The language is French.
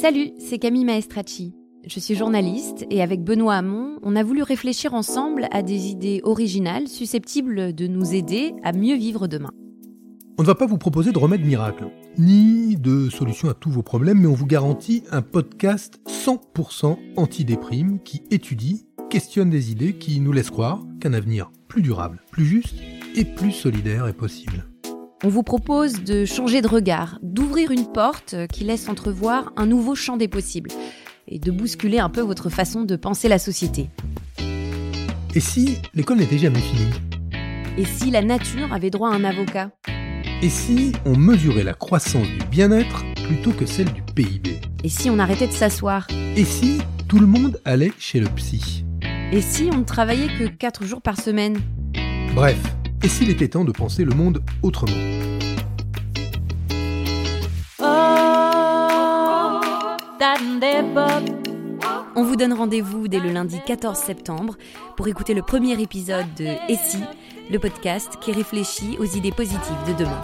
Salut, c'est Camille Maestracci. Je suis journaliste et avec Benoît Hamon, on a voulu réfléchir ensemble à des idées originales susceptibles de nous aider à mieux vivre demain. On ne va pas vous proposer de remède miracle, ni de solution à tous vos problèmes, mais on vous garantit un podcast 100% anti-déprime qui étudie, questionne des idées qui nous laissent croire qu'un avenir plus durable, plus juste et plus solidaire est possible. On vous propose de changer de regard, d'ouvrir une porte qui laisse entrevoir un nouveau champ des possibles et de bousculer un peu votre façon de penser la société. Et si l'école n'était jamais finie? Et si la nature avait droit à un avocat? Et si on mesurait la croissance du bien-être plutôt que celle du PIB Et si on arrêtait de s'asseoir? Et si tout le monde allait chez le psy? Et si on ne travaillait que 4 jours par semaine? Bref, et s'il était temps de penser le monde autrement On vous donne rendez-vous dès le lundi 14 septembre pour écouter le premier épisode de Et si, le podcast qui réfléchit aux idées positives de demain.